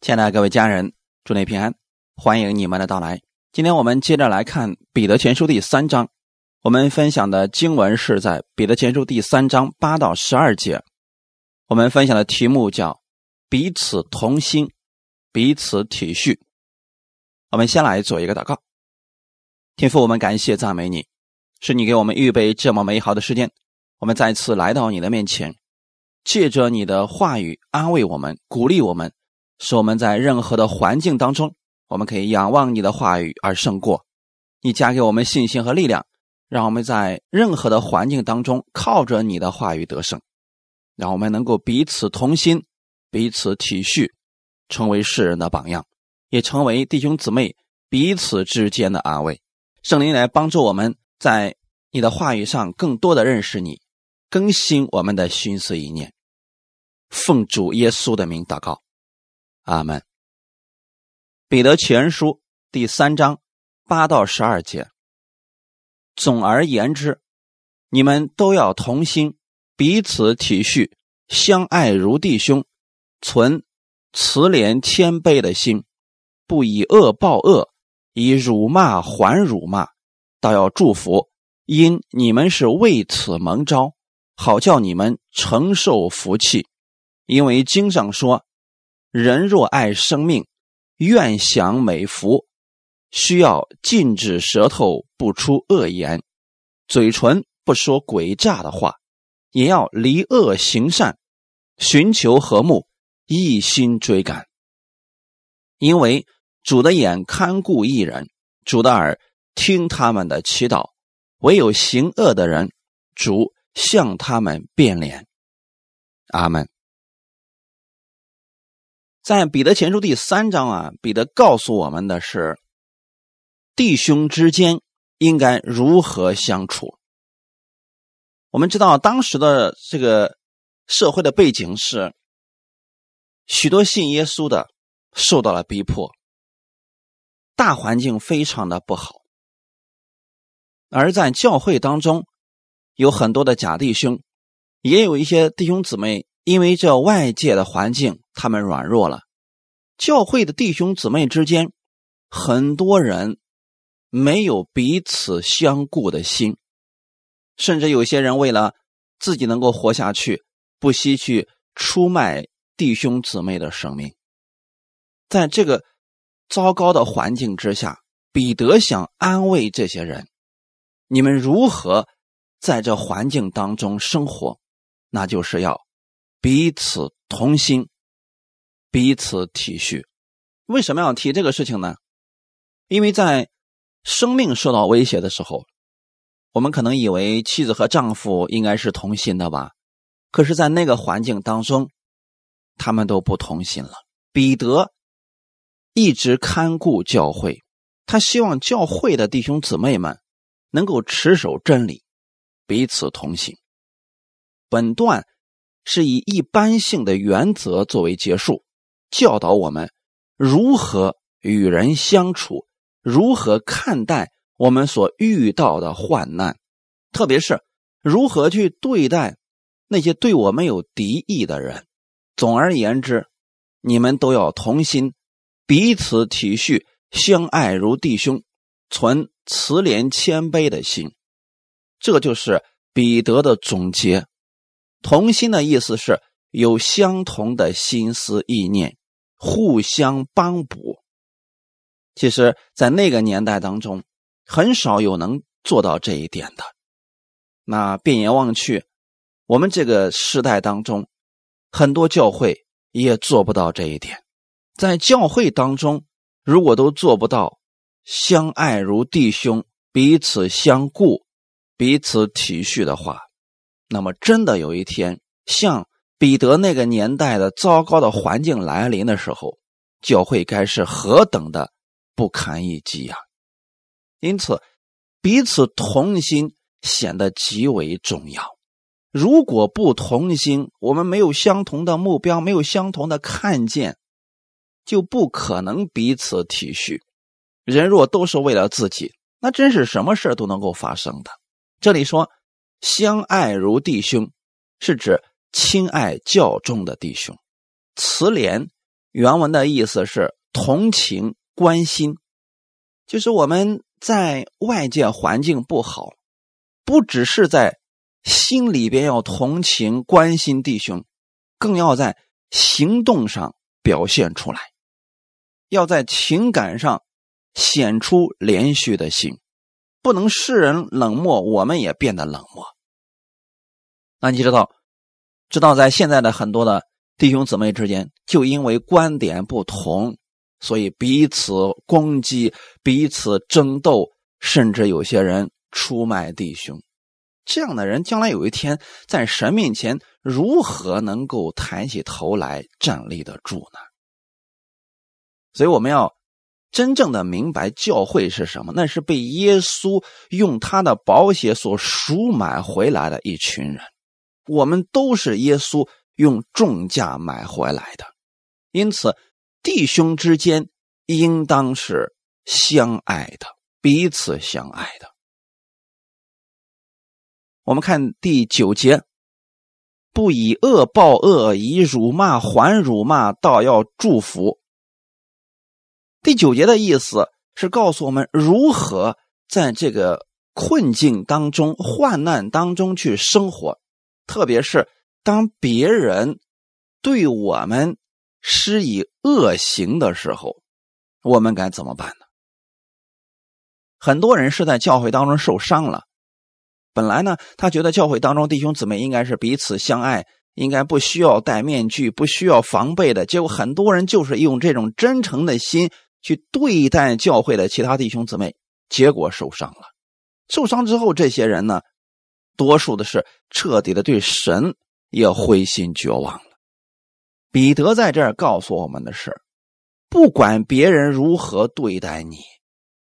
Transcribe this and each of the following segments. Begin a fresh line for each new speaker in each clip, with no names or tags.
亲爱的各位家人，祝你平安，欢迎你们的到来。今天我们接着来看《彼得前书》第三章，我们分享的经文是在《彼得前书》第三章八到十二节。我们分享的题目叫“彼此同心，彼此体恤”。我们先来做一个祷告，天父，我们感谢赞美你，是你给我们预备这么美好的时间，我们再次来到你的面前，借着你的话语安慰我们，鼓励我们。使我们在任何的环境当中，我们可以仰望你的话语而胜过。你加给我们信心和力量，让我们在任何的环境当中靠着你的话语得胜，让我们能够彼此同心，彼此体恤，成为世人的榜样，也成为弟兄姊妹彼此之间的安慰。圣灵来帮助我们在你的话语上更多的认识你，更新我们的心思意念。奉主耶稣的名祷告。阿门。彼得前书第三章八到十二节。总而言之，你们都要同心，彼此体恤，相爱如弟兄，存慈怜谦卑的心，不以恶报恶，以辱骂还辱骂，倒要祝福，因你们是为此蒙召，好叫你们承受福气。因为经上说。人若爱生命，愿享美福，需要禁止舌头不出恶言，嘴唇不说诡诈的话，也要离恶行善，寻求和睦，一心追赶。因为主的眼看顾一人，主的耳听他们的祈祷，唯有行恶的人，主向他们变脸。阿门。在彼得前书第三章啊，彼得告诉我们的是，弟兄之间应该如何相处。我们知道当时的这个社会的背景是，许多信耶稣的受到了逼迫，大环境非常的不好。而在教会当中，有很多的假弟兄，也有一些弟兄姊妹。因为这外界的环境，他们软弱了。教会的弟兄姊妹之间，很多人没有彼此相顾的心，甚至有些人为了自己能够活下去，不惜去出卖弟兄姊妹的生命。在这个糟糕的环境之下，彼得想安慰这些人：你们如何在这环境当中生活？那就是要。彼此同心，彼此体恤。为什么要提这个事情呢？因为在生命受到威胁的时候，我们可能以为妻子和丈夫应该是同心的吧？可是，在那个环境当中，他们都不同心了。彼得一直看顾教会，他希望教会的弟兄姊妹们能够持守真理，彼此同心。本段。是以一般性的原则作为结束，教导我们如何与人相处，如何看待我们所遇到的患难，特别是如何去对待那些对我们有敌意的人。总而言之，你们都要同心，彼此体恤，相爱如弟兄，存慈怜谦卑的心。这就是彼得的总结。同心的意思是有相同的心思意念，互相帮补。其实，在那个年代当中，很少有能做到这一点的。那变眼望去，我们这个时代当中，很多教会也做不到这一点。在教会当中，如果都做不到相爱如弟兄、彼此相顾、彼此体恤的话，那么，真的有一天，像彼得那个年代的糟糕的环境来临的时候，教会该是何等的不堪一击呀！因此，彼此同心显得极为重要。如果不同心，我们没有相同的目标，没有相同的看见，就不可能彼此体恤。人若都是为了自己，那真是什么事都能够发生的。这里说。相爱如弟兄，是指亲爱较重的弟兄；慈怜原文的意思是同情、关心，就是我们在外界环境不好，不只是在心里边要同情、关心弟兄，更要在行动上表现出来，要在情感上显出连续的心，不能世人冷漠，我们也变得冷漠。那你知道，知道在现在的很多的弟兄姊妹之间，就因为观点不同，所以彼此攻击、彼此争斗，甚至有些人出卖弟兄。这样的人将来有一天在神面前，如何能够抬起头来站立得住呢？所以我们要真正的明白教会是什么，那是被耶稣用他的宝血所赎买回来的一群人。我们都是耶稣用重价买回来的，因此弟兄之间应当是相爱的，彼此相爱的。我们看第九节，不以恶报恶，以辱骂还辱骂，倒要祝福。第九节的意思是告诉我们如何在这个困境当中、患难当中去生活。特别是当别人对我们施以恶行的时候，我们该怎么办呢？很多人是在教会当中受伤了。本来呢，他觉得教会当中弟兄姊妹应该是彼此相爱，应该不需要戴面具，不需要防备的。结果很多人就是用这种真诚的心去对待教会的其他弟兄姊妹，结果受伤了。受伤之后，这些人呢？多数的是彻底的对神也灰心绝望了。彼得在这儿告诉我们的是：不管别人如何对待你，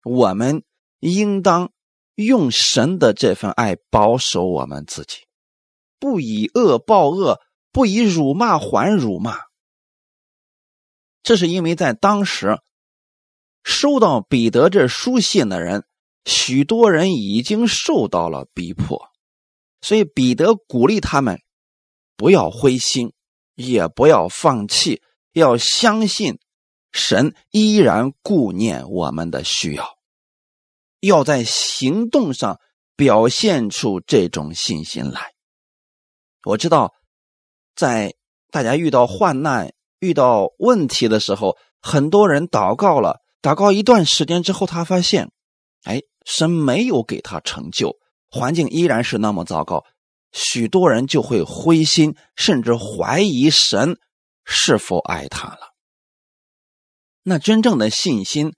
我们应当用神的这份爱保守我们自己，不以恶报恶，不以辱骂还辱骂。这是因为在当时收到彼得这书信的人，许多人已经受到了逼迫。所以彼得鼓励他们不要灰心，也不要放弃，要相信神依然顾念我们的需要，要在行动上表现出这种信心来。我知道，在大家遇到患难、遇到问题的时候，很多人祷告了，祷告一段时间之后，他发现，哎，神没有给他成就。环境依然是那么糟糕，许多人就会灰心，甚至怀疑神是否爱他了。那真正的信心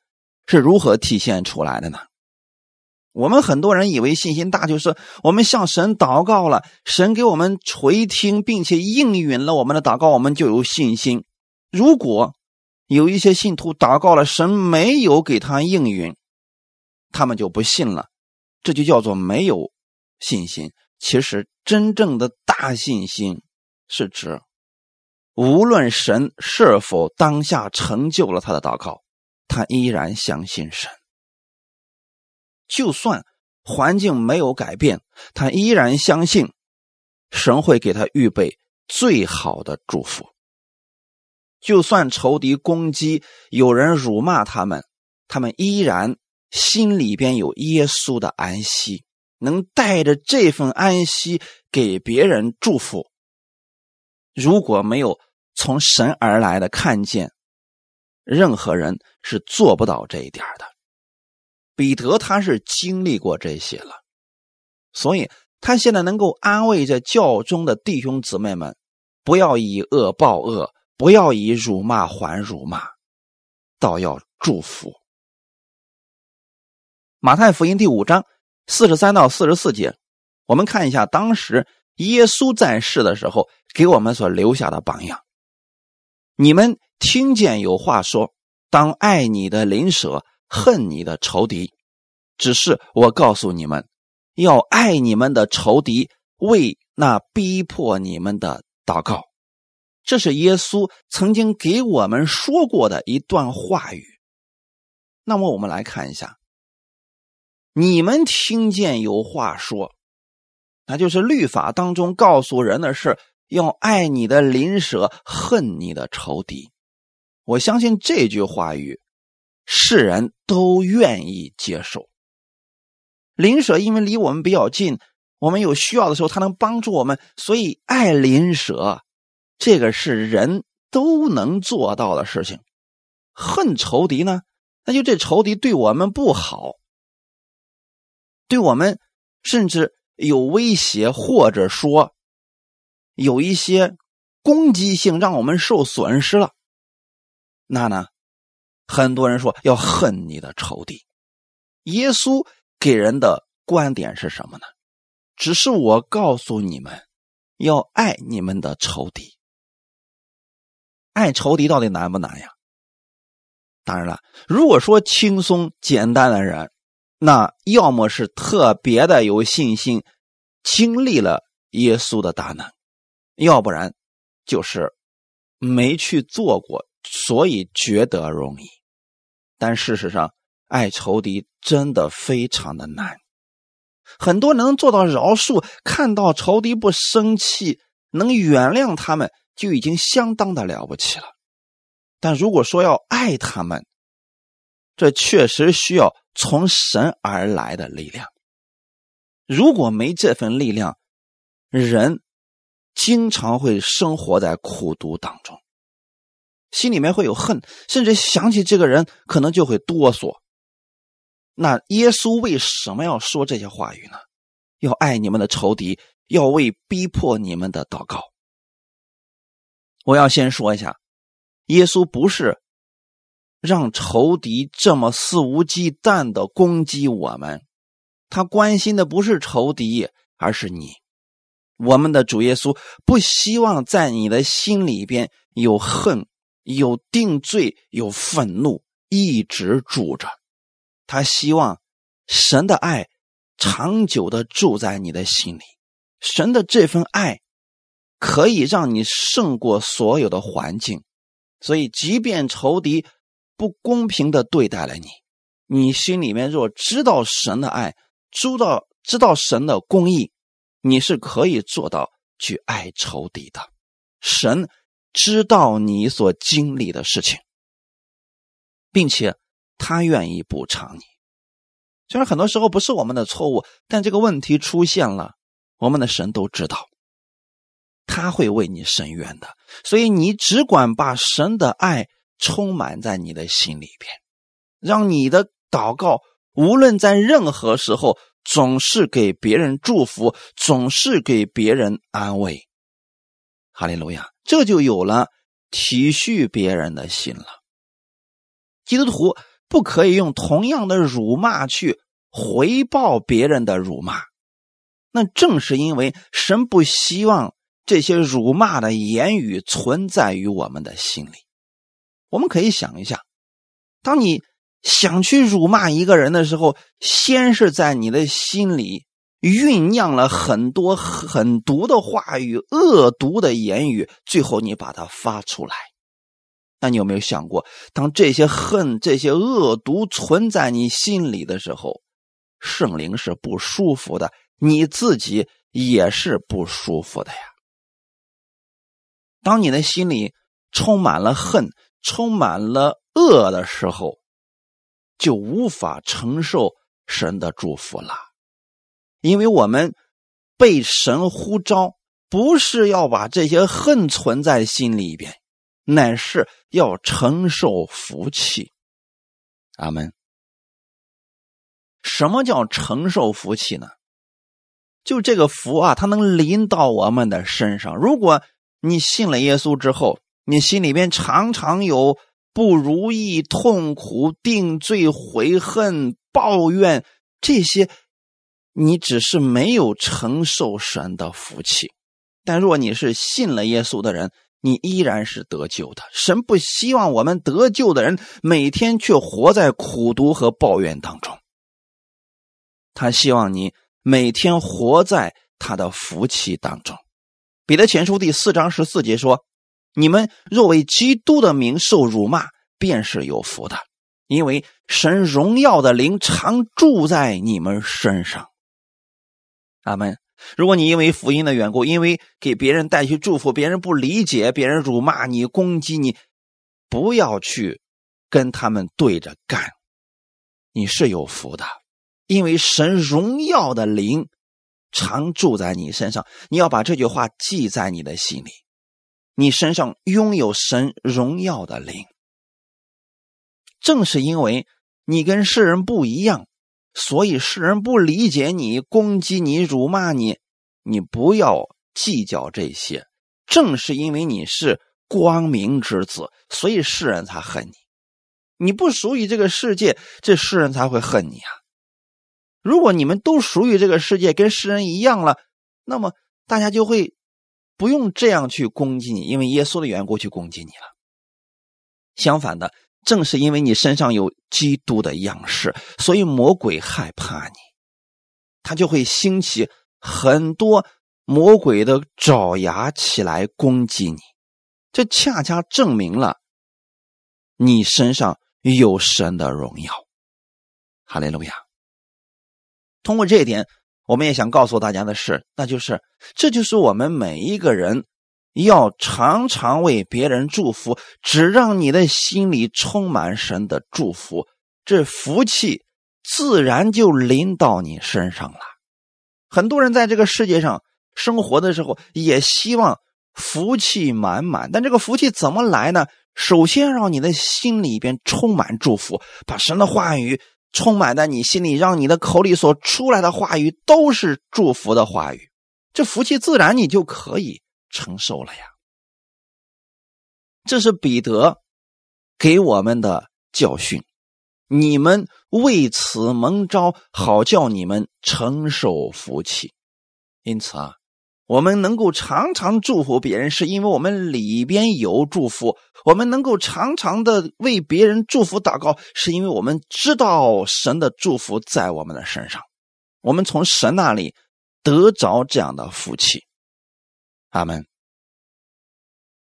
是如何体现出来的呢？我们很多人以为信心大就是我们向神祷告了，神给我们垂听，并且应允了我们的祷告，我们就有信心。如果有一些信徒祷告了，神没有给他应允，他们就不信了。这就叫做没有信心。其实真正的大信心是指，无论神是否当下成就了他的祷告，他依然相信神。就算环境没有改变，他依然相信神会给他预备最好的祝福。就算仇敌攻击，有人辱骂他们，他们依然。心里边有耶稣的安息，能带着这份安息给别人祝福。如果没有从神而来的看见，任何人是做不到这一点的。彼得他是经历过这些了，所以他现在能够安慰着教中的弟兄姊妹们，不要以恶报恶，不要以辱骂还辱骂，倒要祝福。马太福音第五章四十三到四十四节，我们看一下当时耶稣在世的时候给我们所留下的榜样。你们听见有话说：“当爱你的邻舍，恨你的仇敌。”只是我告诉你们，要爱你们的仇敌，为那逼迫你们的祷告。这是耶稣曾经给我们说过的一段话语。那么我们来看一下。你们听见有话说，那就是律法当中告诉人的是要爱你的邻舍，恨你的仇敌。我相信这句话语，世人都愿意接受。邻舍因为离我们比较近，我们有需要的时候他能帮助我们，所以爱邻舍，这个是人都能做到的事情。恨仇敌呢，那就这仇敌对我们不好，对我们甚至有威胁，或者说有一些攻击性，让我们受损失了。那呢，很多人说要恨你的仇敌，耶稣。给人的观点是什么呢？只是我告诉你们，要爱你们的仇敌。爱仇敌到底难不难呀？当然了，如果说轻松简单的人，那要么是特别的有信心，经历了耶稣的大能，要不然就是没去做过，所以觉得容易。但事实上，爱仇敌真的非常的难，很多能做到饶恕，看到仇敌不生气，能原谅他们，就已经相当的了不起了。但如果说要爱他们，这确实需要从神而来的力量。如果没这份力量，人经常会生活在苦毒当中，心里面会有恨，甚至想起这个人，可能就会哆嗦。那耶稣为什么要说这些话语呢？要爱你们的仇敌，要为逼迫你们的祷告。我要先说一下，耶稣不是让仇敌这么肆无忌惮的攻击我们，他关心的不是仇敌，而是你。我们的主耶稣不希望在你的心里边有恨、有定罪、有愤怒一直住着。他希望神的爱长久的住在你的心里，神的这份爱可以让你胜过所有的环境，所以即便仇敌不公平的对待了你，你心里面若知道神的爱，知道知道神的公义，你是可以做到去爱仇敌的。神知道你所经历的事情，并且。他愿意补偿你，虽然很多时候不是我们的错误，但这个问题出现了，我们的神都知道，他会为你伸冤的。所以你只管把神的爱充满在你的心里边，让你的祷告无论在任何时候，总是给别人祝福，总是给别人安慰。哈利路亚，这就有了体恤别人的心了。基督徒。不可以用同样的辱骂去回报别人的辱骂，那正是因为神不希望这些辱骂的言语存在于我们的心里。我们可以想一下，当你想去辱骂一个人的时候，先是在你的心里酝酿了很多狠毒的话语、恶毒的言语，最后你把它发出来。那你有没有想过，当这些恨、这些恶毒存在你心里的时候，圣灵是不舒服的，你自己也是不舒服的呀。当你的心里充满了恨、充满了恶的时候，就无法承受神的祝福了，因为我们被神呼召，不是要把这些恨存在心里边。乃是要承受福气，阿门。什么叫承受福气呢？就这个福啊，它能临到我们的身上。如果你信了耶稣之后，你心里边常常有不如意、痛苦、定罪、悔恨、抱怨这些，你只是没有承受神的福气。但若你是信了耶稣的人，你依然是得救的。神不希望我们得救的人每天却活在苦读和抱怨当中。他希望你每天活在他的福气当中。彼得前书第四章十四节说：“你们若为基督的名受辱骂，便是有福的，因为神荣耀的灵常住在你们身上。”阿门。如果你因为福音的缘故，因为给别人带去祝福，别人不理解，别人辱骂你、攻击你，不要去跟他们对着干，你是有福的，因为神荣耀的灵常住在你身上。你要把这句话记在你的心里，你身上拥有神荣耀的灵。正是因为你跟世人不一样，所以世人不理解你，攻击你，辱骂你。你不要计较这些。正是因为你是光明之子，所以世人才恨你。你不属于这个世界，这世人才会恨你啊！如果你们都属于这个世界，跟世人一样了，那么大家就会不用这样去攻击你，因为耶稣的缘故去攻击你了。相反的。正是因为你身上有基督的样式，所以魔鬼害怕你，他就会兴起很多魔鬼的爪牙起来攻击你。这恰恰证明了你身上有神的荣耀。哈利路亚！通过这一点，我们也想告诉大家的是，那就是这就是我们每一个人。要常常为别人祝福，只让你的心里充满神的祝福，这福气自然就临到你身上了。很多人在这个世界上生活的时候，也希望福气满满，但这个福气怎么来呢？首先让你的心里边充满祝福，把神的话语充满在你心里，让你的口里所出来的话语都是祝福的话语，这福气自然你就可以。承受了呀，这是彼得给我们的教训。你们为此蒙召，好叫你们承受福气。因此啊，我们能够常常祝福别人，是因为我们里边有祝福；我们能够常常的为别人祝福祷告，是因为我们知道神的祝福在我们的身上。我们从神那里得着这样的福气。阿门。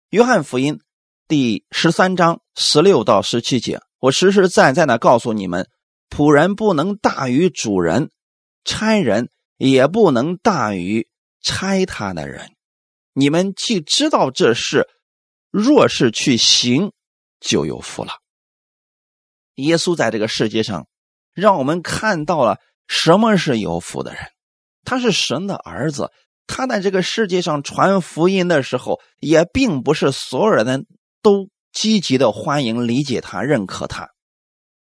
约翰福音第十三章十六到十七节，我实实在在的告诉你们：仆人不能大于主人，差人也不能大于拆他的人。你们既知道这事，若是去行，就有福了。耶稣在这个世界上，让我们看到了什么是有福的人，他是神的儿子。他在这个世界上传福音的时候，也并不是所有人都积极的欢迎、理解他、认可他。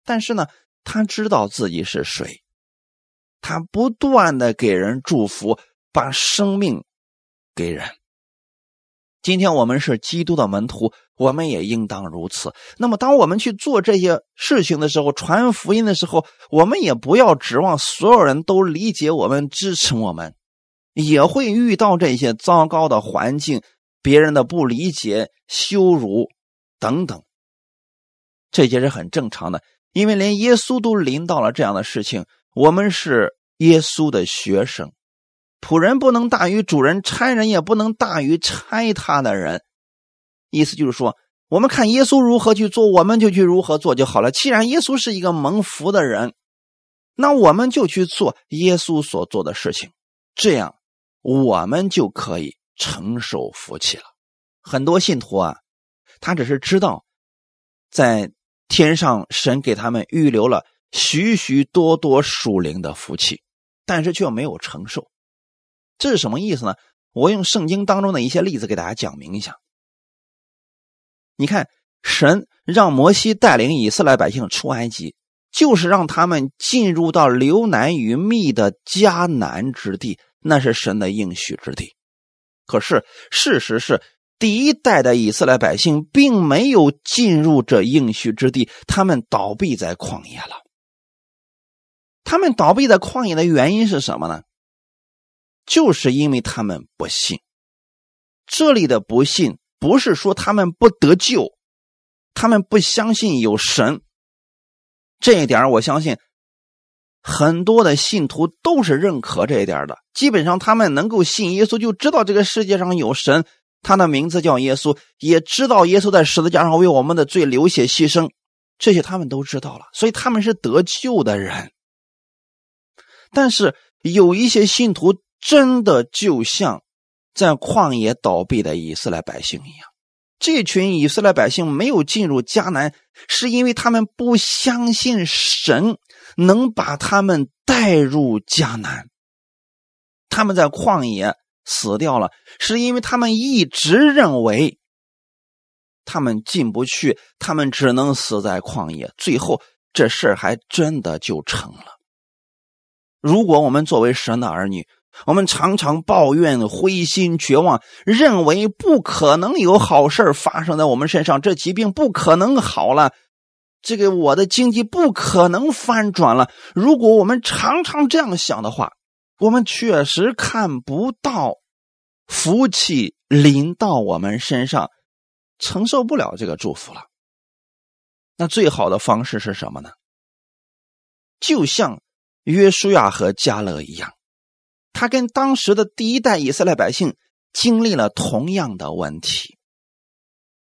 但是呢，他知道自己是谁，他不断的给人祝福，把生命给人。今天我们是基督的门徒，我们也应当如此。那么，当我们去做这些事情的时候，传福音的时候，我们也不要指望所有人都理解我们、支持我们。也会遇到这些糟糕的环境，别人的不理解、羞辱等等，这些是很正常的。因为连耶稣都临到了这样的事情，我们是耶稣的学生，仆人不能大于主人，差人也不能大于差他的人。意思就是说，我们看耶稣如何去做，我们就去如何做就好了。既然耶稣是一个蒙福的人，那我们就去做耶稣所做的事情，这样。我们就可以承受福气了。很多信徒啊，他只是知道，在天上神给他们预留了许许多多属灵的福气，但是却没有承受。这是什么意思呢？我用圣经当中的一些例子给大家讲明一下。你看，神让摩西带领以色列百姓出埃及，就是让他们进入到流难与密的迦南之地。那是神的应许之地，可是事实是，第一代的以色列百姓并没有进入这应许之地，他们倒闭在旷野了。他们倒闭在旷野的原因是什么呢？就是因为他们不信。这里的不信，不是说他们不得救，他们不相信有神。这一点，我相信。很多的信徒都是认可这一点的，基本上他们能够信耶稣，就知道这个世界上有神，他的名字叫耶稣，也知道耶稣在十字架上为我们的罪流血牺牲，这些他们都知道了，所以他们是得救的人。但是有一些信徒真的就像在旷野倒闭的以色列百姓一样，这群以色列百姓没有进入迦南，是因为他们不相信神能把他们带入迦南。他们在旷野死掉了，是因为他们一直认为他们进不去，他们只能死在旷野。最后，这事儿还真的就成了。如果我们作为神的儿女，我们常常抱怨、灰心、绝望，认为不可能有好事发生在我们身上，这疾病不可能好了，这个我的经济不可能翻转了。如果我们常常这样想的话，我们确实看不到福气临到我们身上，承受不了这个祝福了。那最好的方式是什么呢？就像约书亚和加勒一样。他跟当时的第一代以色列百姓经历了同样的问题，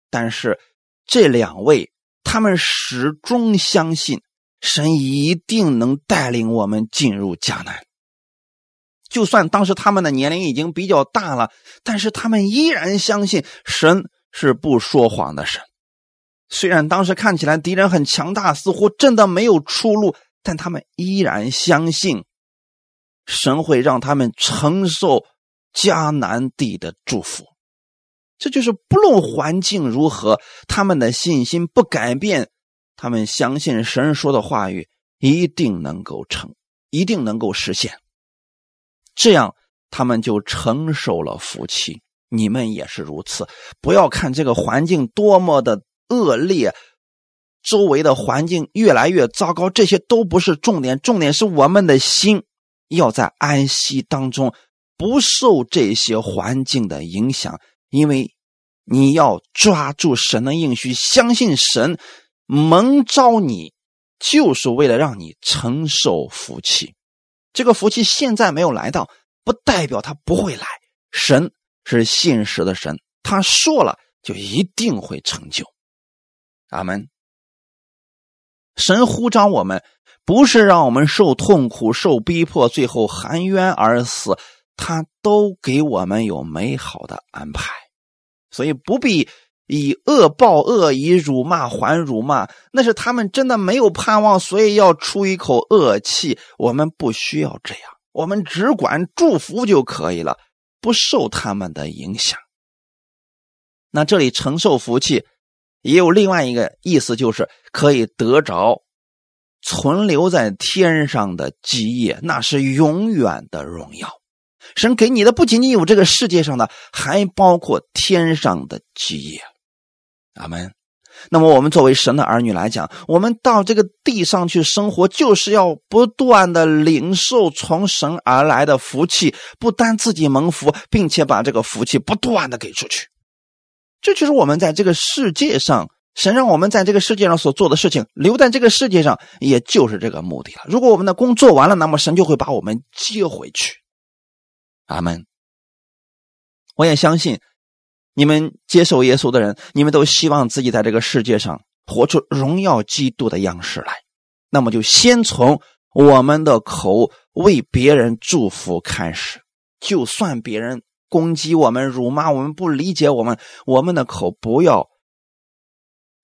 但是这两位他们始终相信神一定能带领我们进入迦南。就算当时他们的年龄已经比较大了，但是他们依然相信神是不说谎的神。虽然当时看起来敌人很强大，似乎真的没有出路，但他们依然相信。神会让他们承受迦南地的祝福，这就是不论环境如何，他们的信心不改变，他们相信神说的话语一定能够成，一定能够实现。这样，他们就承受了福气。你们也是如此。不要看这个环境多么的恶劣，周围的环境越来越糟糕，这些都不是重点，重点是我们的心。要在安息当中不受这些环境的影响，因为你要抓住神的应许，相信神蒙召你，就是为了让你承受福气。这个福气现在没有来到，不代表他不会来。神是信实的神，他说了就一定会成就。阿门。神呼召我们。不是让我们受痛苦、受逼迫，最后含冤而死，他都给我们有美好的安排，所以不必以恶报恶，以辱骂还辱骂。那是他们真的没有盼望，所以要出一口恶气。我们不需要这样，我们只管祝福就可以了，不受他们的影响。那这里承受福气，也有另外一个意思，就是可以得着。存留在天上的基业，那是永远的荣耀。神给你的不仅仅有这个世界上的，还包括天上的基业。阿门。那么，我们作为神的儿女来讲，我们到这个地上去生活，就是要不断的领受从神而来的福气，不单自己蒙福，并且把这个福气不断的给出去。这就是我们在这个世界上。神让我们在这个世界上所做的事情，留在这个世界上，也就是这个目的了。如果我们的工做完了，那么神就会把我们接回去。阿门。我也相信，你们接受耶稣的人，你们都希望自己在这个世界上活出荣耀基督的样式来。那么，就先从我们的口为别人祝福开始。就算别人攻击我们、辱骂我们、不理解我们，我们的口不要。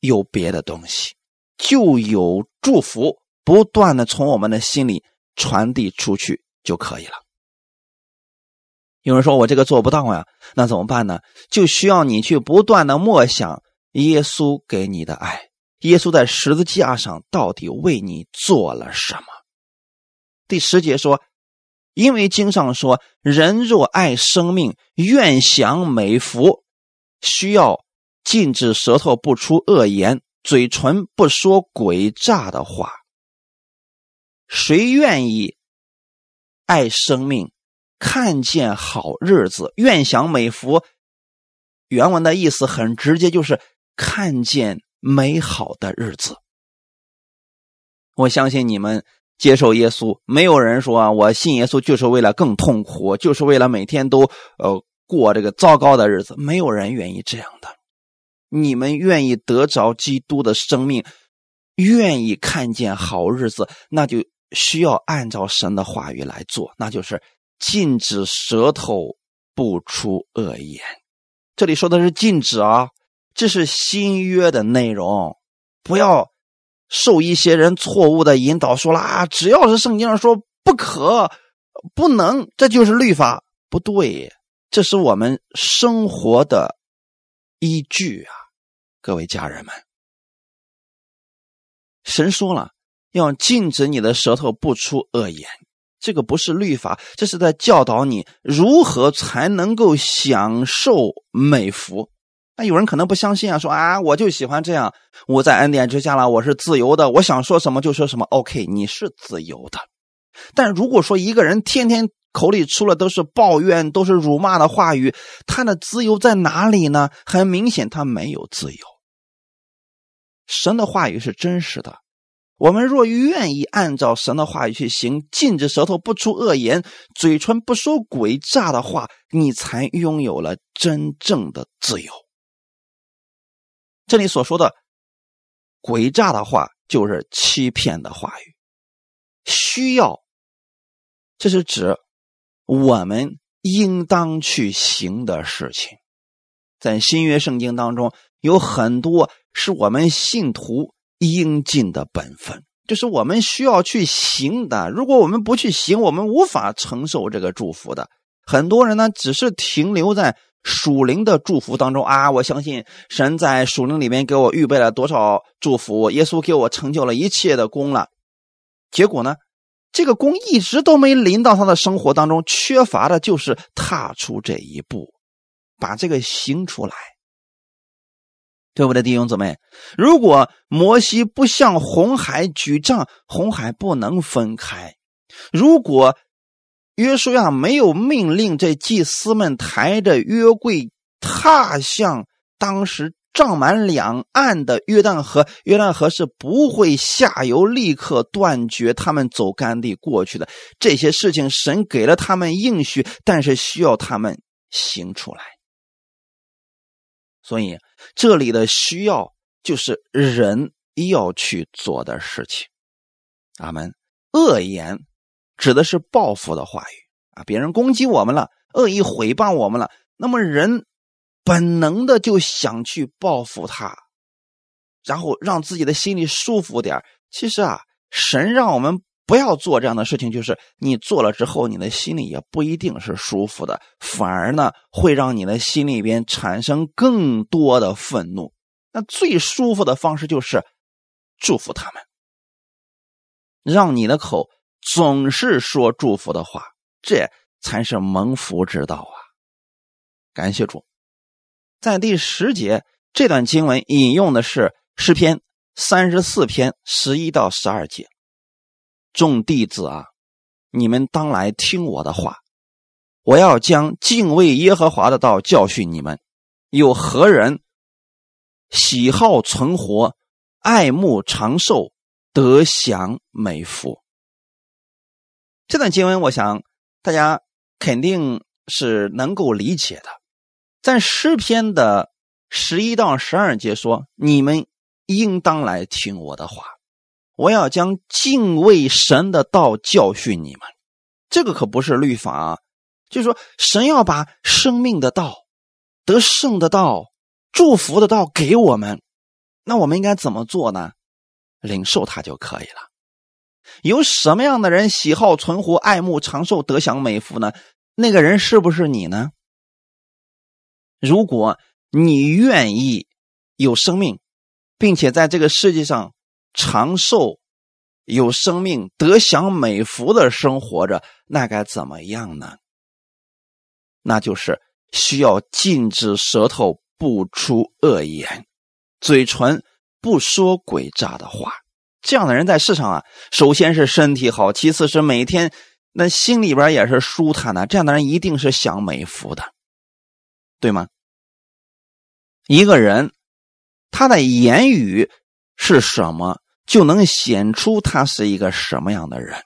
有别的东西，就有祝福不断的从我们的心里传递出去就可以了。有人说我这个做不到呀，那怎么办呢？就需要你去不断的默想耶稣给你的爱，耶稣在十字架上到底为你做了什么？第十节说，因为经上说，人若爱生命，愿享美福，需要。禁止舌头不出恶言，嘴唇不说诡诈的话。谁愿意爱生命，看见好日子，愿享美福？原文的意思很直接，就是看见美好的日子。我相信你们接受耶稣，没有人说啊，我信耶稣就是为了更痛苦，就是为了每天都呃过这个糟糕的日子。没有人愿意这样的。你们愿意得着基督的生命，愿意看见好日子，那就需要按照神的话语来做，那就是禁止舌头不出恶言。这里说的是禁止啊，这是新约的内容，不要受一些人错误的引导，说了啊，只要是圣经上说不可、不能，这就是律法，不对，这是我们生活的依据啊，各位家人们，神说了要禁止你的舌头不出恶言。这个不是律法，这是在教导你如何才能够享受美福。那有人可能不相信啊，说啊，我就喜欢这样，我在恩典之下了，我是自由的，我想说什么就说什么。OK，你是自由的。但如果说一个人天天口里出了都是抱怨、都是辱骂的话语，他的自由在哪里呢？很明显，他没有自由。神的话语是真实的。我们若愿意按照神的话语去行，禁止舌头不出恶言，嘴唇不说诡诈的话，你才拥有了真正的自由。这里所说的诡诈的话，就是欺骗的话语。需要，这是指我们应当去行的事情。在新约圣经当中，有很多是我们信徒。应尽的本分，就是我们需要去行的。如果我们不去行，我们无法承受这个祝福的。很多人呢，只是停留在属灵的祝福当中啊！我相信神在属灵里面给我预备了多少祝福，耶稣给我成就了一切的功了。结果呢，这个功一直都没临到他的生活当中，缺乏的就是踏出这一步，把这个行出来。对不对，弟兄姊妹？如果摩西不向红海举杖，红海不能分开；如果约书亚没有命令这祭司们抬着约柜踏向当时涨满两岸的约旦河，约旦河是不会下游立刻断绝，他们走干地过去的。这些事情，神给了他们应许，但是需要他们行出来。所以，这里的需要就是人要去做的事情。阿门。恶言指的是报复的话语啊，别人攻击我们了，恶意诽谤我们了，那么人本能的就想去报复他，然后让自己的心里舒服点其实啊，神让我们。不要做这样的事情，就是你做了之后，你的心里也不一定是舒服的，反而呢会让你的心里边产生更多的愤怒。那最舒服的方式就是祝福他们，让你的口总是说祝福的话，这才是蒙福之道啊！感谢主，在第十节这段经文引用的是诗篇三十四篇十一到十二节。众弟子啊，你们当来听我的话。我要将敬畏耶和华的道教训你们。有何人喜好存活、爱慕长寿、得享美福？这段经文，我想大家肯定是能够理解的。在诗篇的十一到十二节说：“你们应当来听我的话。”我要将敬畏神的道教训你们，这个可不是律法，啊，就是说神要把生命的道、得胜的道、祝福的道给我们，那我们应该怎么做呢？领受它就可以了。有什么样的人喜好存活、爱慕长寿、得享美福呢？那个人是不是你呢？如果你愿意有生命，并且在这个世界上。长寿、有生命、得享美福的生活着，那该怎么样呢？那就是需要禁止舌头不出恶言，嘴唇不说诡诈的话。这样的人在世上啊，首先是身体好，其次是每天那心里边也是舒坦的。这样的人一定是享美福的，对吗？一个人他的言语。是什么就能显出他是一个什么样的人？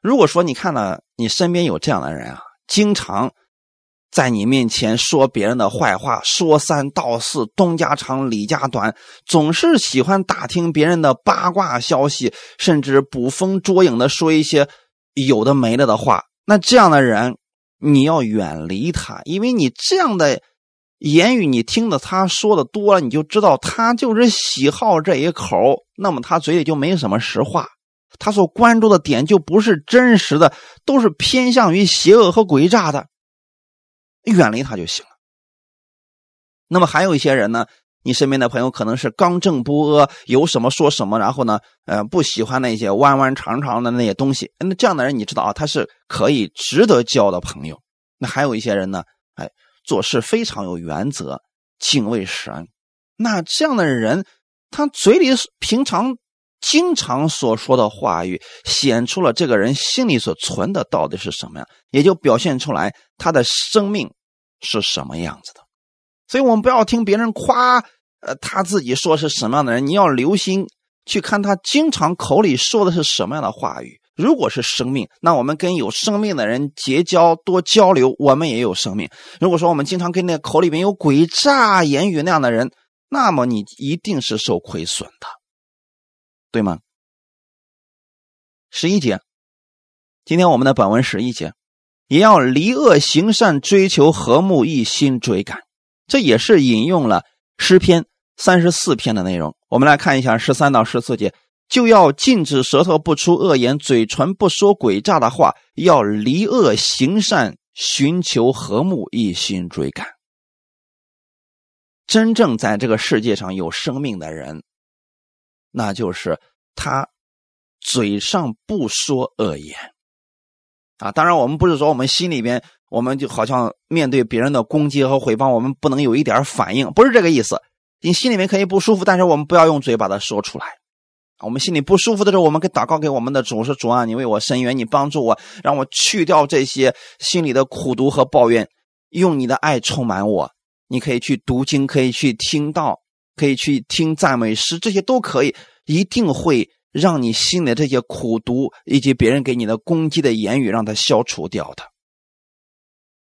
如果说你看了你身边有这样的人啊，经常在你面前说别人的坏话，说三道四，东家长李家短，总是喜欢打听别人的八卦消息，甚至捕风捉影的说一些有的没的的话，那这样的人你要远离他，因为你这样的言语你听的他说的多了，你就知道他就是喜好这一口，那么他嘴里就没什么实话，他所关注的点就不是真实的，都是偏向于邪恶和诡诈的，远离他就行了。那么还有一些人呢，你身边的朋友可能是刚正不阿，有什么说什么，然后呢，呃，不喜欢那些弯弯长长的那些东西，那这样的人你知道啊，他是可以值得交的朋友。那还有一些人呢，哎。做事非常有原则，敬畏神。那这样的人，他嘴里平常经常所说的话语，显出了这个人心里所存的到底是什么样，也就表现出来他的生命是什么样子的。所以，我们不要听别人夸，呃，他自己说是什么样的人，你要留心去看他经常口里说的是什么样的话语。如果是生命，那我们跟有生命的人结交多交流，我们也有生命。如果说我们经常跟那口里面有诡诈言语那样的人，那么你一定是受亏损的，对吗？十一节，今天我们的本文十一节，也要离恶行善，追求和睦，一心追赶。这也是引用了诗篇三十四篇的内容。我们来看一下十三到十四节。就要禁止舌头不出恶言，嘴唇不说诡诈的话，要离恶行善，寻求和睦，一心追赶。真正在这个世界上有生命的人，那就是他嘴上不说恶言啊。当然，我们不是说我们心里边，我们就好像面对别人的攻击和毁谤，我们不能有一点反应，不是这个意思。你心里面可以不舒服，但是我们不要用嘴把它说出来。我们心里不舒服的时候，我们给祷告给我们的主说：“主啊，你为我伸冤，你帮助我，让我去掉这些心里的苦毒和抱怨，用你的爱充满我。你可以去读经，可以去听道，可以去听赞美诗，这些都可以，一定会让你心里这些苦毒以及别人给你的攻击的言语，让它消除掉的。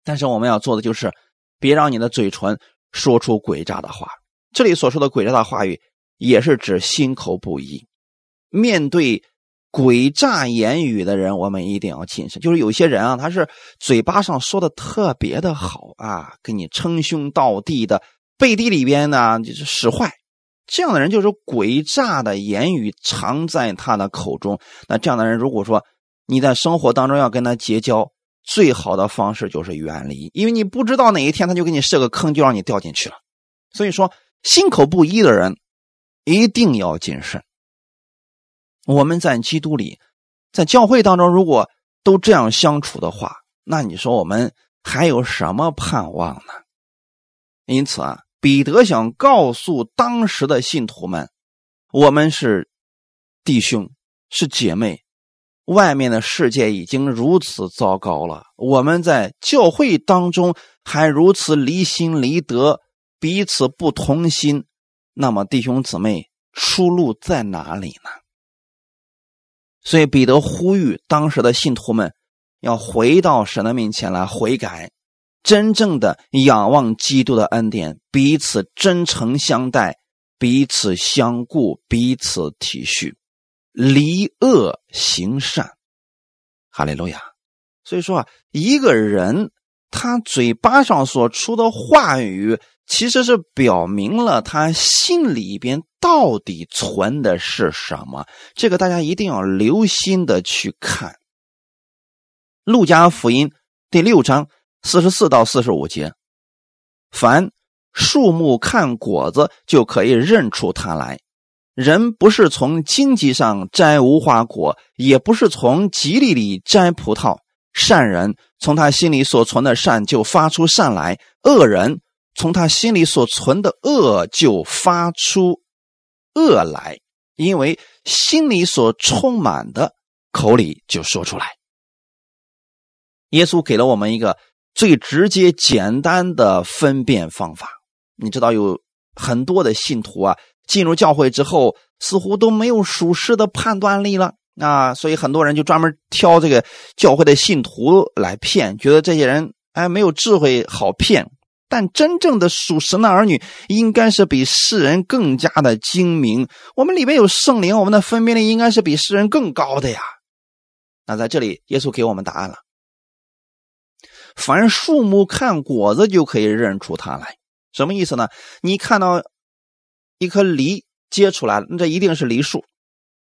但是我们要做的就是，别让你的嘴唇说出诡诈的话。这里所说的诡诈的话语，也是指心口不一。”面对诡诈言语的人，我们一定要谨慎。就是有些人啊，他是嘴巴上说的特别的好啊，跟你称兄道弟的，背地里边呢就是使坏。这样的人就是诡诈的言语藏在他的口中。那这样的人，如果说你在生活当中要跟他结交，最好的方式就是远离，因为你不知道哪一天他就给你设个坑，就让你掉进去了。所以说，心口不一的人一定要谨慎。我们在基督里，在教会当中，如果都这样相处的话，那你说我们还有什么盼望呢？因此啊，彼得想告诉当时的信徒们：我们是弟兄，是姐妹。外面的世界已经如此糟糕了，我们在教会当中还如此离心离德，彼此不同心，那么弟兄姊妹，出路在哪里呢？所以，彼得呼吁当时的信徒们要回到神的面前来悔改，真正的仰望基督的恩典，彼此真诚相待，彼此相顾，彼此体恤，离恶行善。哈利路亚！所以说啊，一个人他嘴巴上所出的话语。其实是表明了他心里边到底存的是什么，这个大家一定要留心的去看。路加福音第六章四十四到四十五节：凡树木看果子就可以认出它来。人不是从荆棘上摘无花果，也不是从吉利里摘葡萄。善人从他心里所存的善就发出善来，恶人。从他心里所存的恶就发出恶来，因为心里所充满的，口里就说出来。耶稣给了我们一个最直接、简单的分辨方法。你知道，有很多的信徒啊，进入教会之后，似乎都没有属实的判断力了啊，所以很多人就专门挑这个教会的信徒来骗，觉得这些人哎没有智慧，好骗。但真正的属神的儿女，应该是比世人更加的精明。我们里面有圣灵，我们的分辨力应该是比世人更高的呀。那在这里，耶稣给我们答案了：凡树木看果子就可以认出它来。什么意思呢？你看到一颗梨结出来了，那这一定是梨树；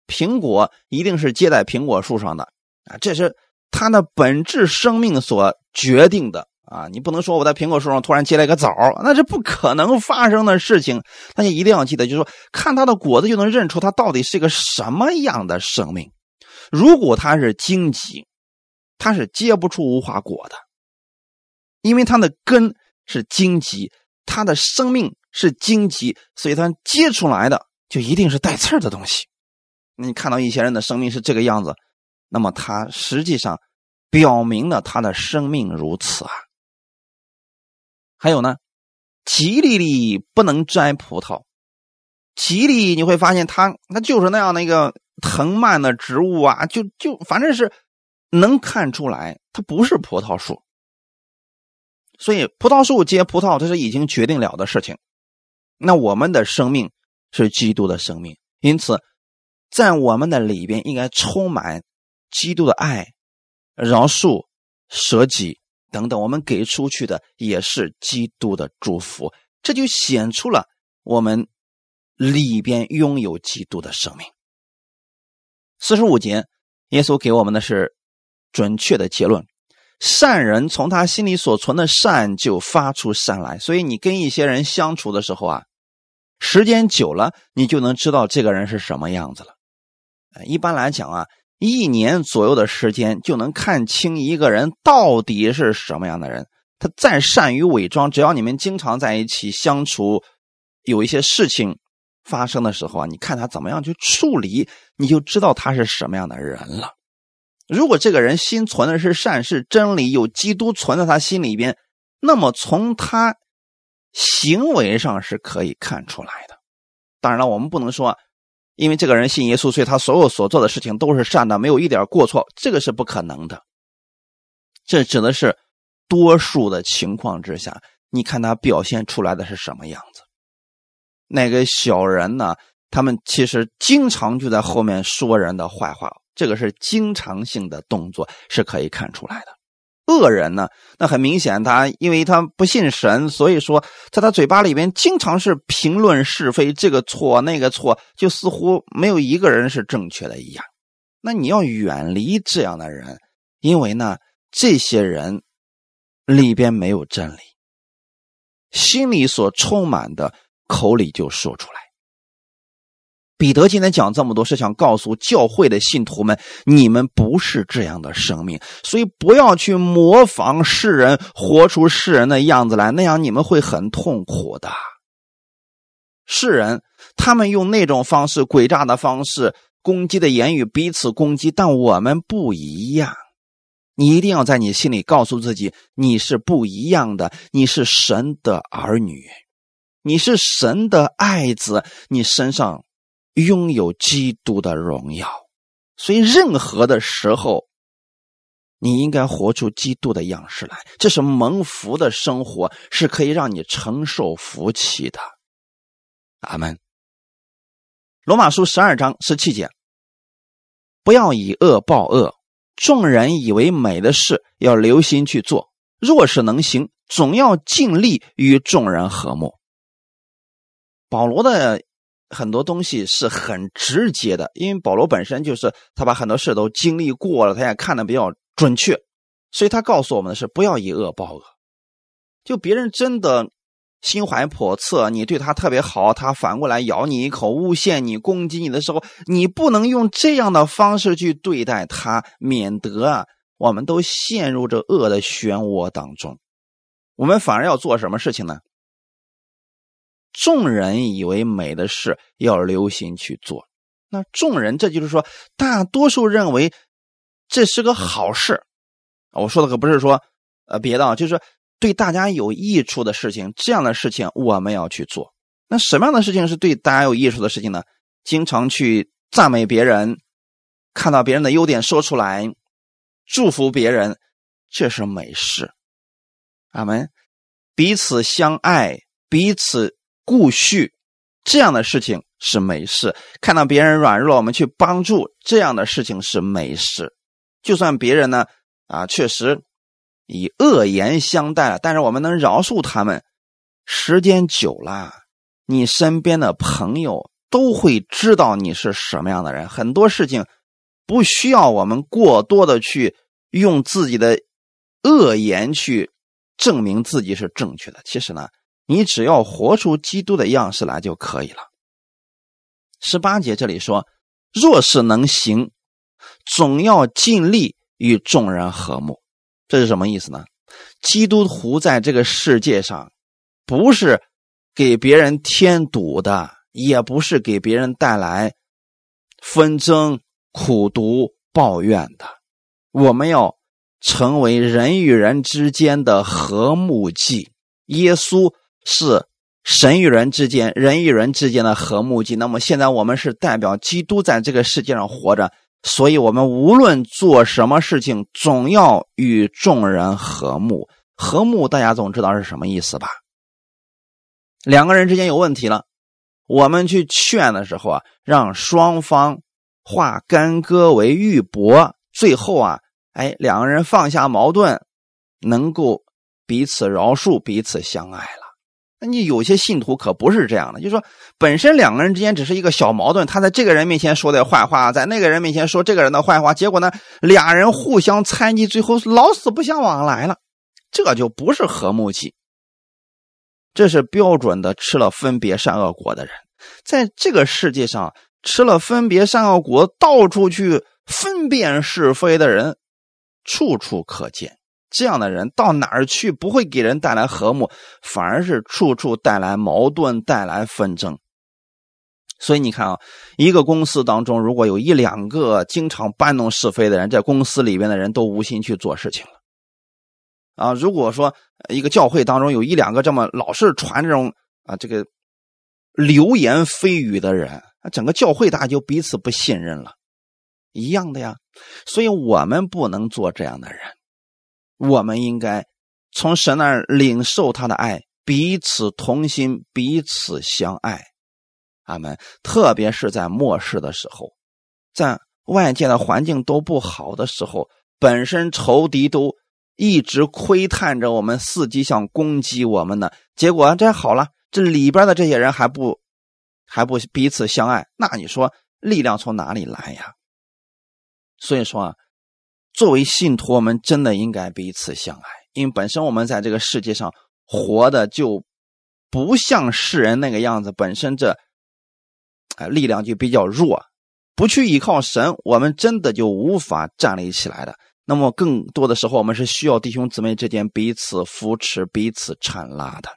苹果一定是结在苹果树上的啊，这是它的本质生命所决定的啊！你不能说我在苹果树上突然结了一个枣，那是不可能发生的事情。大家一定要记得，就是说，看它的果子就能认出它到底是一个什么样的生命。如果它是荆棘，它是结不出无花果的，因为它的根是荆棘。他的生命是荆棘，所以他结出来的就一定是带刺儿的东西。你看到一些人的生命是这个样子，那么他实际上表明了他的生命如此啊。还有呢，吉利里不能摘葡萄，吉利你会发现它它就是那样的一个藤蔓的植物啊，就就反正是能看出来它不是葡萄树。所以，葡萄树结葡萄，这是已经决定了的事情。那我们的生命是基督的生命，因此，在我们的里边应该充满基督的爱、饶恕、舍己等等。我们给出去的也是基督的祝福，这就显出了我们里边拥有基督的生命。四十五节，耶稣给我们的是准确的结论。善人从他心里所存的善就发出善来，所以你跟一些人相处的时候啊，时间久了，你就能知道这个人是什么样子了。一般来讲啊，一年左右的时间就能看清一个人到底是什么样的人。他再善于伪装，只要你们经常在一起相处，有一些事情发生的时候啊，你看他怎么样去处理，你就知道他是什么样的人了。如果这个人心存的是善，是真理，有基督存在他心里边，那么从他行为上是可以看出来的。当然了，我们不能说，因为这个人信耶稣，所以他所有所做的事情都是善的，没有一点过错，这个是不可能的。这指的是多数的情况之下，你看他表现出来的是什么样子。那个小人呢，他们其实经常就在后面说人的坏话。这个是经常性的动作，是可以看出来的。恶人呢，那很明显，他因为他不信神，所以说在他嘴巴里边经常是评论是非，这个错那个错，就似乎没有一个人是正确的一样。那你要远离这样的人，因为呢，这些人里边没有真理，心里所充满的，口里就说出来。彼得今天讲这么多，是想告诉教会的信徒们：你们不是这样的生命，所以不要去模仿世人，活出世人的样子来，那样你们会很痛苦的。世人他们用那种方式、诡诈的方式、攻击的言语彼此攻击，但我们不一样。你一定要在你心里告诉自己：你是不一样的，你是神的儿女，你是神的爱子，你身上。拥有基督的荣耀，所以任何的时候，你应该活出基督的样式来。这是蒙福的生活，是可以让你承受福气的。阿门。罗马书十二章十七节：不要以恶报恶，众人以为美的事要留心去做。若是能行，总要尽力与众人和睦。保罗的。很多东西是很直接的，因为保罗本身就是他把很多事都经历过了，他也看的比较准确，所以他告诉我们的是不要以恶报恶。就别人真的心怀叵测，你对他特别好，他反过来咬你一口，诬陷你、攻击你的时候，你不能用这样的方式去对待他，免得啊，我们都陷入这恶的漩涡当中。我们反而要做什么事情呢？众人以为美的事要留心去做，那众人这就是说，大多数认为这是个好事。我说的可不是说呃别的啊，就是对大家有益处的事情，这样的事情我们要去做。那什么样的事情是对大家有益处的事情呢？经常去赞美别人，看到别人的优点说出来，祝福别人，这是美事。阿门。彼此相爱，彼此。顾恤这样的事情是美事，看到别人软弱，我们去帮助这样的事情是美事。就算别人呢啊，确实以恶言相待，但是我们能饶恕他们，时间久了，你身边的朋友都会知道你是什么样的人。很多事情不需要我们过多的去用自己的恶言去证明自己是正确的。其实呢，你只要活出基督的样式来就可以了。十八节这里说：“若是能行，总要尽力与众人和睦。”这是什么意思呢？基督徒在这个世界上，不是给别人添堵的，也不是给别人带来纷争、苦读、抱怨的。我们要成为人与人之间的和睦剂。耶稣是神与人之间、人与人之间的和睦剂。那么现在我们是代表基督在这个世界上活着。所以，我们无论做什么事情，总要与众人和睦。和睦，大家总知道是什么意思吧？两个人之间有问题了，我们去劝的时候啊，让双方化干戈为玉帛，最后啊，哎，两个人放下矛盾，能够彼此饶恕，彼此相爱了。那你有些信徒可不是这样的，就是说，本身两个人之间只是一个小矛盾，他在这个人面前说点坏话，在那个人面前说这个人的坏话，结果呢，俩人互相猜忌，最后老死不相往来了，这就不是和睦期。这是标准的吃了分别善恶果的人，在这个世界上吃了分别善恶果，到处去分辨是非的人，处处可见。这样的人到哪儿去不会给人带来和睦，反而是处处带来矛盾、带来纷争。所以你看啊，一个公司当中如果有一两个经常搬弄是非的人，在公司里边的人都无心去做事情了。啊，如果说一个教会当中有一两个这么老是传这种啊这个流言蜚语的人，整个教会大家就彼此不信任了，一样的呀。所以我们不能做这样的人。我们应该从神那儿领受他的爱，彼此同心，彼此相爱。阿门。特别是在末世的时候，在外界的环境都不好的时候，本身仇敌都一直窥探着我们，伺机想攻击我们呢。结果这好了，这里边的这些人还不还不彼此相爱，那你说力量从哪里来呀？所以说啊。作为信徒，我们真的应该彼此相爱，因为本身我们在这个世界上活的就不像世人那个样子，本身这啊力量就比较弱，不去依靠神，我们真的就无法站立起来的。那么更多的时候，我们是需要弟兄姊妹之间彼此扶持、彼此搀拉的，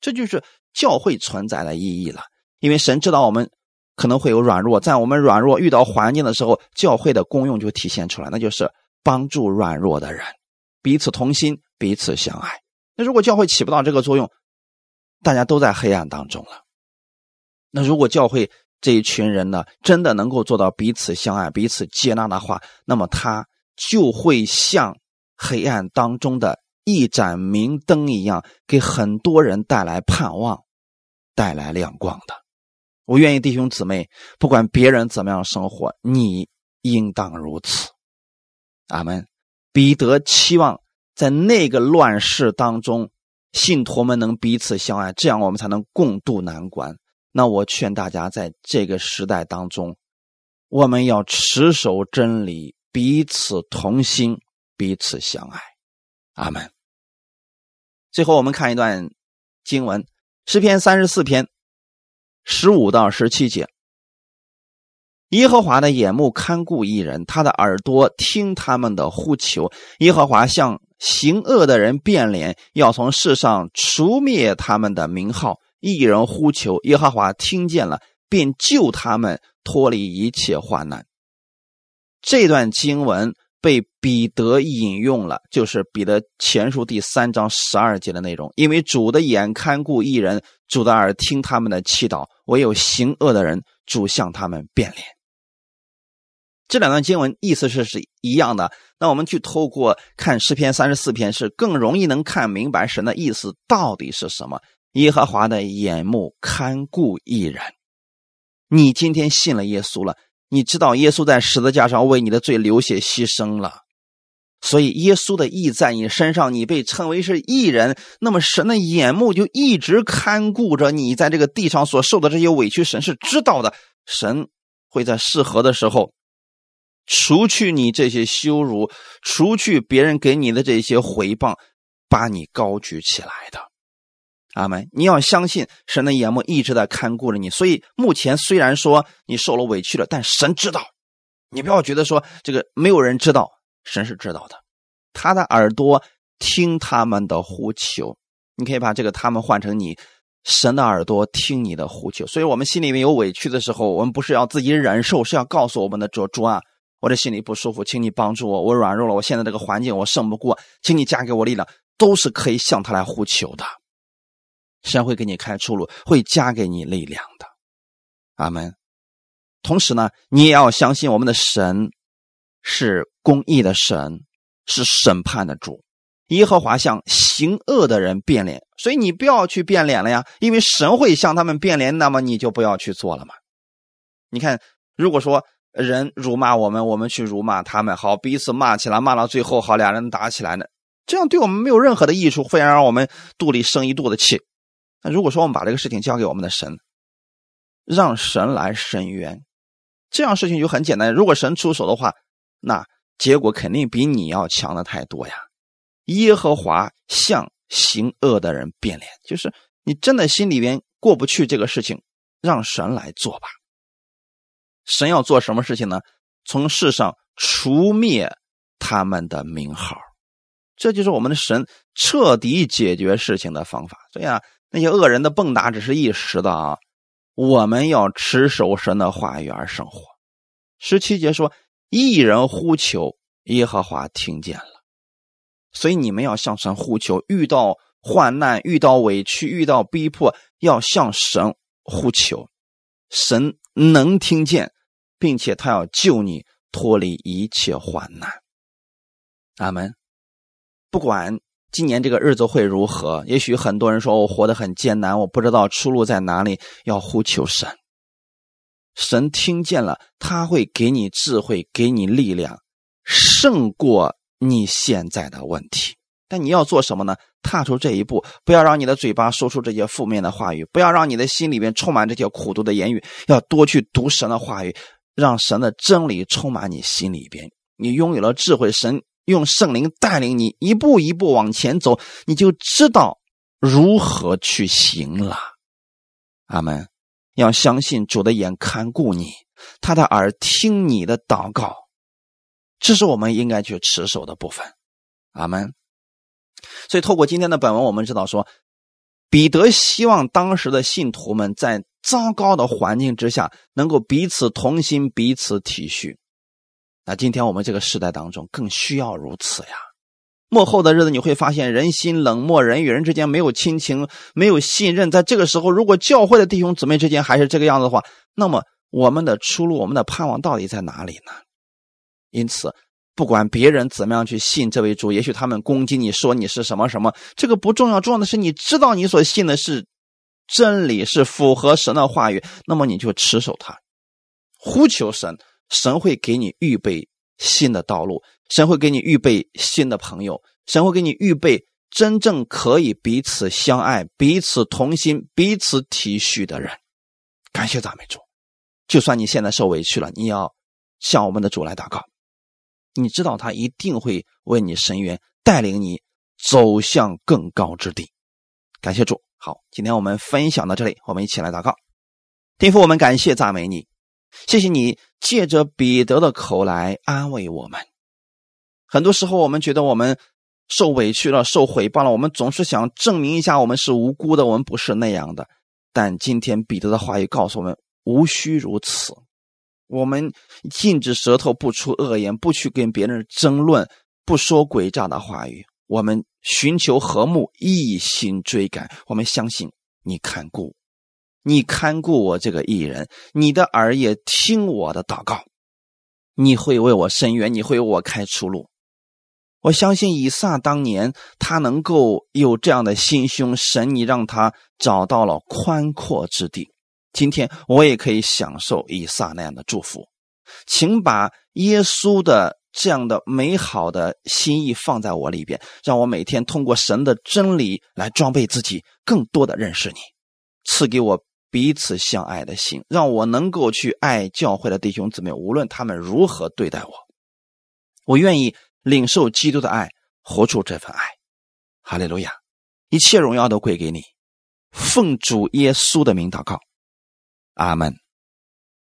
这就是教会存在的意义了。因为神知道我们可能会有软弱，在我们软弱遇到环境的时候，教会的功用就体现出来，那就是。帮助软弱的人，彼此同心，彼此相爱。那如果教会起不到这个作用，大家都在黑暗当中了。那如果教会这一群人呢，真的能够做到彼此相爱、彼此接纳的话，那么他就会像黑暗当中的一盏明灯一样，给很多人带来盼望，带来亮光的。我愿意弟兄姊妹，不管别人怎么样生活，你应当如此。阿门。彼得期望在那个乱世当中，信徒们能彼此相爱，这样我们才能共度难关。那我劝大家，在这个时代当中，我们要持守真理，彼此同心，彼此相爱。阿门。最后，我们看一段经文，诗篇三十四篇十五到十七节。耶和华的眼目看顾一人，他的耳朵听他们的呼求。耶和华向行恶的人变脸，要从世上除灭他们的名号。一人呼求，耶和华听见了，便救他们脱离一切患难。这段经文被彼得引用了，就是彼得前书第三章十二节的内容。因为主的眼看顾一人，主的耳听他们的祈祷。唯有行恶的人，主向他们变脸。这两段经文意思是是一样的，那我们去透过看诗篇三十四篇，是更容易能看明白神的意思到底是什么。耶和华的眼目看顾一人，你今天信了耶稣了，你知道耶稣在十字架上为你的罪流血牺牲了，所以耶稣的义在你身上，你被称为是义人。那么神的眼目就一直看顾着你在这个地上所受的这些委屈，神是知道的。神会在适合的时候，除去你这些羞辱，除去别人给你的这些回报，把你高举起来的。阿门！你要相信神的眼目一直在看顾着你。所以目前虽然说你受了委屈了，但神知道。你不要觉得说这个没有人知道。神是知道的，他的耳朵听他们的呼求。你可以把这个“他们”换成你，神的耳朵听你的呼求。所以，我们心里面有委屈的时候，我们不是要自己忍受，是要告诉我们的主主啊，我的心里不舒服，请你帮助我，我软弱了，我现在这个环境我胜不过，请你加给我力量，都是可以向他来呼求的。神会给你开出路，会加给你力量的。阿门。同时呢，你也要相信我们的神。是公义的神，是审判的主。耶和华向行恶的人变脸，所以你不要去变脸了呀，因为神会向他们变脸，那么你就不要去做了嘛。你看，如果说人辱骂我们，我们去辱骂他们，好彼此骂起来，骂到最后好俩人打起来呢，这样对我们没有任何的益处，非然让我们肚里生一肚子气。那如果说我们把这个事情交给我们的神，让神来伸冤，这样事情就很简单。如果神出手的话。那结果肯定比你要强的太多呀！耶和华向行恶的人变脸，就是你真的心里边过不去这个事情，让神来做吧。神要做什么事情呢？从世上除灭他们的名号，这就是我们的神彻底解决事情的方法。所以啊，那些恶人的蹦跶只是一时的啊，我们要持守神的话语而生活。十七节说。一人呼求，耶和华听见了，所以你们要向神呼求。遇到患难、遇到委屈、遇到逼迫，要向神呼求，神能听见，并且他要救你脱离一切患难。阿门。不管今年这个日子会如何，也许很多人说我活得很艰难，我不知道出路在哪里，要呼求神。神听见了，他会给你智慧，给你力量，胜过你现在的问题。但你要做什么呢？踏出这一步，不要让你的嘴巴说出这些负面的话语，不要让你的心里面充满这些苦毒的言语，要多去读神的话语，让神的真理充满你心里边。你拥有了智慧，神用圣灵带领你一步一步往前走，你就知道如何去行了。阿门。要相信主的眼看顾你，他的耳听你的祷告，这是我们应该去持守的部分。阿门。所以，透过今天的本文，我们知道说，彼得希望当时的信徒们在糟糕的环境之下，能够彼此同心，彼此体恤。那今天我们这个时代当中，更需要如此呀。幕后的日子，你会发现人心冷漠，人与人之间没有亲情，没有信任。在这个时候，如果教会的弟兄姊妹之间还是这个样子的话，那么我们的出路，我们的盼望到底在哪里呢？因此，不管别人怎么样去信这位主，也许他们攻击你说你是什么什么，这个不重要，重要的是你知道你所信的是真理，是符合神的话语，那么你就持守它，呼求神，神会给你预备新的道路。神会给你预备新的朋友，神会给你预备真正可以彼此相爱、彼此同心、彼此体恤的人。感谢赞美主！就算你现在受委屈了，你要向我们的主来祷告。你知道他一定会为你伸冤，带领你走向更高之地。感谢主！好，今天我们分享到这里，我们一起来祷告。天父，我们感谢赞美你，谢谢你借着彼得的口来安慰我们。很多时候，我们觉得我们受委屈了、受诽谤了，我们总是想证明一下我们是无辜的，我们不是那样的。但今天彼得的话语告诉我们，无需如此。我们禁止舌头不出恶言，不去跟别人争论，不说诡诈的话语。我们寻求和睦，一心追赶。我们相信你看顾，你看顾我这个艺人，你的耳也听我的祷告，你会为我伸冤，你会为我开出路。我相信以撒当年他能够有这样的心胸，神你让他找到了宽阔之地。今天我也可以享受以撒那样的祝福，请把耶稣的这样的美好的心意放在我里边，让我每天通过神的真理来装备自己，更多的认识你，赐给我彼此相爱的心，让我能够去爱教会的弟兄姊妹，无论他们如何对待我，我愿意领受基督的爱，活出这份爱。哈利路亚，一切荣耀都归给你，奉主耶稣的名祷告，阿门。